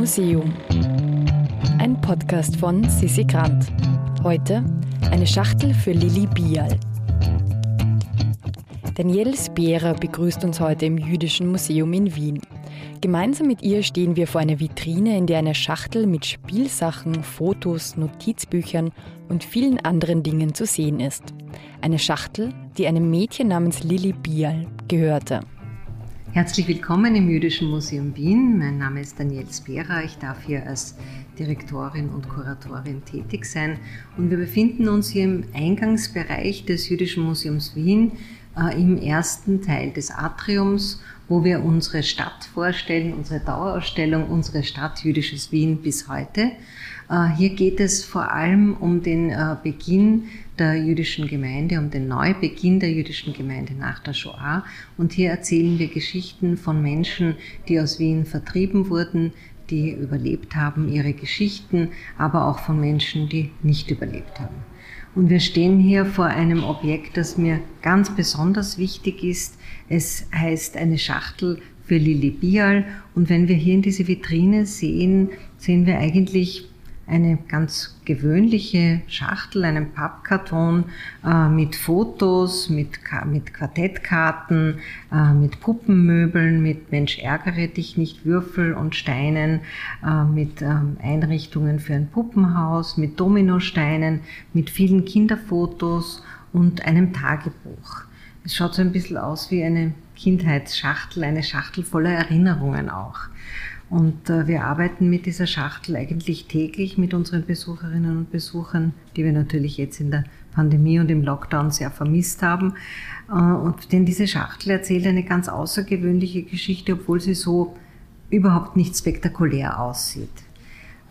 Museum. Ein Podcast von Sissi Grant. Heute eine Schachtel für Lili Bial. Danielle Spierer begrüßt uns heute im Jüdischen Museum in Wien. Gemeinsam mit ihr stehen wir vor einer Vitrine, in der eine Schachtel mit Spielsachen, Fotos, Notizbüchern und vielen anderen Dingen zu sehen ist. Eine Schachtel, die einem Mädchen namens Lili Bial gehörte. Herzlich willkommen im Jüdischen Museum Wien. Mein Name ist Danielle Spera. Ich darf hier als Direktorin und Kuratorin tätig sein. Und wir befinden uns hier im Eingangsbereich des Jüdischen Museums Wien im ersten Teil des Atriums, wo wir unsere Stadt vorstellen, unsere Dauerausstellung, unsere Stadt Jüdisches Wien bis heute. Äh, hier geht es vor allem um den äh, Beginn der jüdischen Gemeinde, um den Neubeginn der jüdischen Gemeinde nach der Shoah. Und hier erzählen wir Geschichten von Menschen, die aus Wien vertrieben wurden, die überlebt haben, ihre Geschichten, aber auch von Menschen, die nicht überlebt haben. Und wir stehen hier vor einem Objekt, das mir ganz besonders wichtig ist. Es heißt eine Schachtel für Lili Bial. Und wenn wir hier in diese Vitrine sehen, sehen wir eigentlich eine ganz gewöhnliche Schachtel, einen Pappkarton äh, mit Fotos, mit, mit Quartettkarten, äh, mit Puppenmöbeln, mit Mensch ärgere dich nicht Würfel und Steinen, äh, mit ähm, Einrichtungen für ein Puppenhaus, mit Dominosteinen, mit vielen Kinderfotos und einem Tagebuch. Es schaut so ein bisschen aus wie eine Kindheitsschachtel, eine Schachtel voller Erinnerungen auch. Und äh, wir arbeiten mit dieser Schachtel eigentlich täglich mit unseren Besucherinnen und Besuchern, die wir natürlich jetzt in der Pandemie und im Lockdown sehr vermisst haben. Äh, und denn diese Schachtel erzählt eine ganz außergewöhnliche Geschichte, obwohl sie so überhaupt nicht spektakulär aussieht.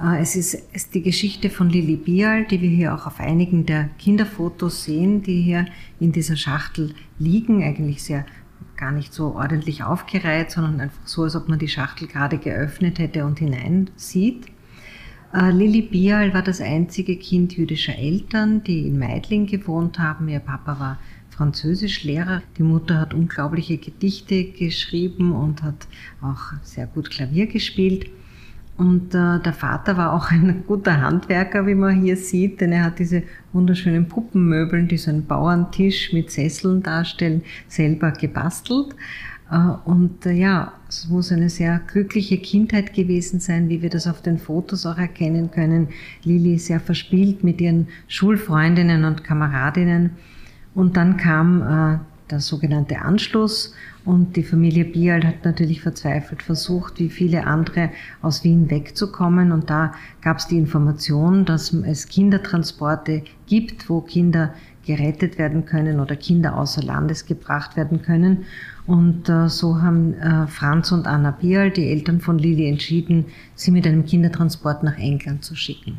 Äh, es ist die Geschichte von Lili Bial, die wir hier auch auf einigen der Kinderfotos sehen, die hier in dieser Schachtel liegen, eigentlich sehr gar nicht so ordentlich aufgereiht, sondern einfach so, als ob man die Schachtel gerade geöffnet hätte und hinein sieht. Äh, Lili Bial war das einzige Kind jüdischer Eltern, die in Meidling gewohnt haben. Ihr Papa war Französischlehrer. Die Mutter hat unglaubliche Gedichte geschrieben und hat auch sehr gut Klavier gespielt. Und äh, der Vater war auch ein guter Handwerker, wie man hier sieht, denn er hat diese wunderschönen Puppenmöbeln, die so einen Bauerntisch mit Sesseln darstellen, selber gebastelt. Äh, und äh, ja, es muss eine sehr glückliche Kindheit gewesen sein, wie wir das auf den Fotos auch erkennen können. Lili sehr verspielt mit ihren Schulfreundinnen und Kameradinnen. Und dann kam äh, der sogenannte Anschluss und die Familie Bial hat natürlich verzweifelt versucht, wie viele andere aus Wien wegzukommen. Und da gab es die Information, dass es Kindertransporte gibt, wo Kinder gerettet werden können oder Kinder außer Landes gebracht werden können. Und äh, so haben äh, Franz und Anna Bial, die Eltern von Lili, entschieden, sie mit einem Kindertransport nach England zu schicken.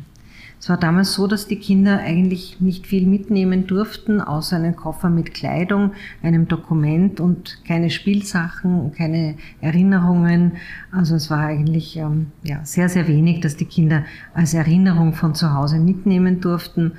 Es war damals so, dass die Kinder eigentlich nicht viel mitnehmen durften, außer einen Koffer mit Kleidung, einem Dokument und keine Spielsachen, keine Erinnerungen. Also es war eigentlich ähm, ja, sehr, sehr wenig, dass die Kinder als Erinnerung von zu Hause mitnehmen durften.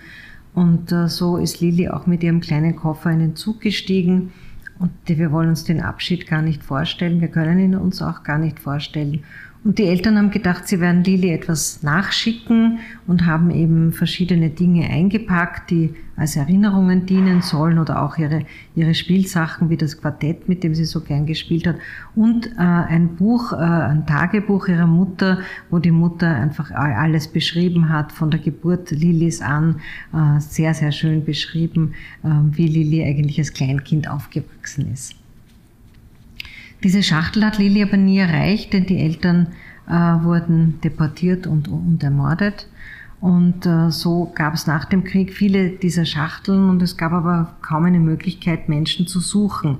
Und äh, so ist Lili auch mit ihrem kleinen Koffer in den Zug gestiegen. Und wir wollen uns den Abschied gar nicht vorstellen. Wir können ihn uns auch gar nicht vorstellen. Und die Eltern haben gedacht, sie werden Lili etwas nachschicken und haben eben verschiedene Dinge eingepackt, die als Erinnerungen dienen sollen oder auch ihre, ihre Spielsachen wie das Quartett, mit dem sie so gern gespielt hat und äh, ein Buch, äh, ein Tagebuch ihrer Mutter, wo die Mutter einfach alles beschrieben hat, von der Geburt Lilis an, äh, sehr, sehr schön beschrieben, äh, wie Lili eigentlich als Kleinkind aufgewachsen ist. Diese Schachtel hat Lili aber nie erreicht, denn die Eltern äh, wurden deportiert und, und ermordet. Und äh, so gab es nach dem Krieg viele dieser Schachteln und es gab aber kaum eine Möglichkeit, Menschen zu suchen.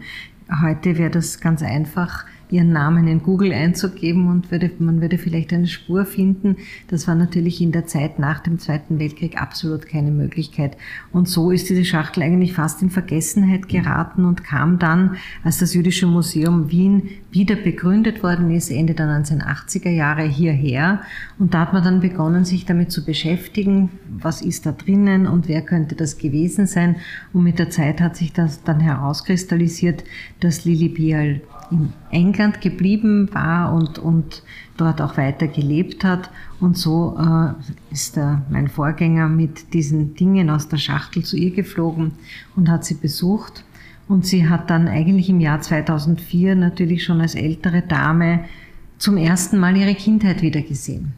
Heute wäre das ganz einfach, ihren Namen in Google einzugeben und würde, man würde vielleicht eine Spur finden. Das war natürlich in der Zeit nach dem Zweiten Weltkrieg absolut keine Möglichkeit. Und so ist diese Schachtel eigentlich fast in Vergessenheit geraten und kam dann, als das Jüdische Museum Wien wieder begründet worden ist, Ende der 1980er Jahre hierher. Und da hat man dann begonnen, sich damit zu beschäftigen, was ist da drinnen und wer könnte das gewesen sein. Und mit der Zeit hat sich das dann herauskristallisiert, dass Lili Bial in England geblieben war und, und dort auch weiter gelebt hat. Und so äh, ist der, mein Vorgänger mit diesen Dingen aus der Schachtel zu ihr geflogen und hat sie besucht. Und sie hat dann eigentlich im Jahr 2004 natürlich schon als ältere Dame zum ersten Mal ihre Kindheit wiedergesehen.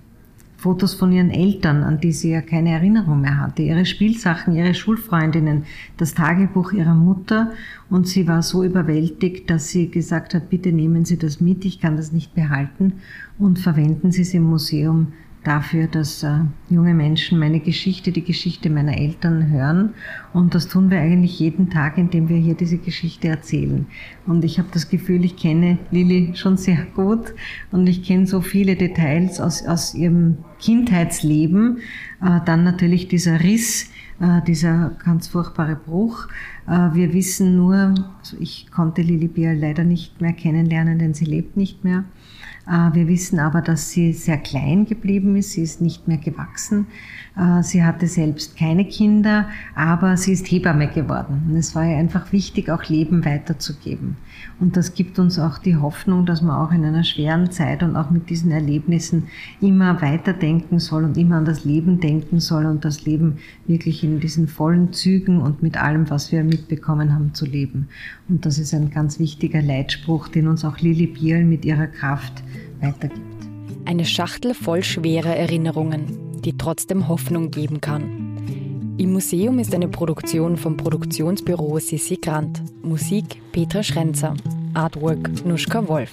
Fotos von ihren Eltern, an die sie ja keine Erinnerung mehr hatte, ihre Spielsachen, ihre Schulfreundinnen, das Tagebuch ihrer Mutter. Und sie war so überwältigt, dass sie gesagt hat, bitte nehmen Sie das mit, ich kann das nicht behalten und verwenden Sie es im Museum dafür, dass äh, junge Menschen meine Geschichte, die Geschichte meiner Eltern hören. Und das tun wir eigentlich jeden Tag, indem wir hier diese Geschichte erzählen. Und ich habe das Gefühl, ich kenne Lilly schon sehr gut und ich kenne so viele Details aus, aus ihrem Kindheitsleben. Äh, dann natürlich dieser Riss, äh, dieser ganz furchtbare Bruch. Äh, wir wissen nur, also ich konnte Lilly Bier leider nicht mehr kennenlernen, denn sie lebt nicht mehr. Wir wissen aber, dass sie sehr klein geblieben ist. Sie ist nicht mehr gewachsen. Sie hatte selbst keine Kinder, aber sie ist Hebamme geworden. Und es war ihr einfach wichtig, auch Leben weiterzugeben. Und das gibt uns auch die Hoffnung, dass man auch in einer schweren Zeit und auch mit diesen Erlebnissen immer weiterdenken soll und immer an das Leben denken soll und das Leben wirklich in diesen vollen Zügen und mit allem, was wir mitbekommen haben, zu leben. Und das ist ein ganz wichtiger Leitspruch, den uns auch Lili Bierl mit ihrer Kraft weitergibt. Eine Schachtel voll schwerer Erinnerungen, die trotzdem Hoffnung geben kann. Im Museum ist eine Produktion vom Produktionsbüro Sissi Grant. Musik Petra Schrenzer. Artwork Nuschka Wolf.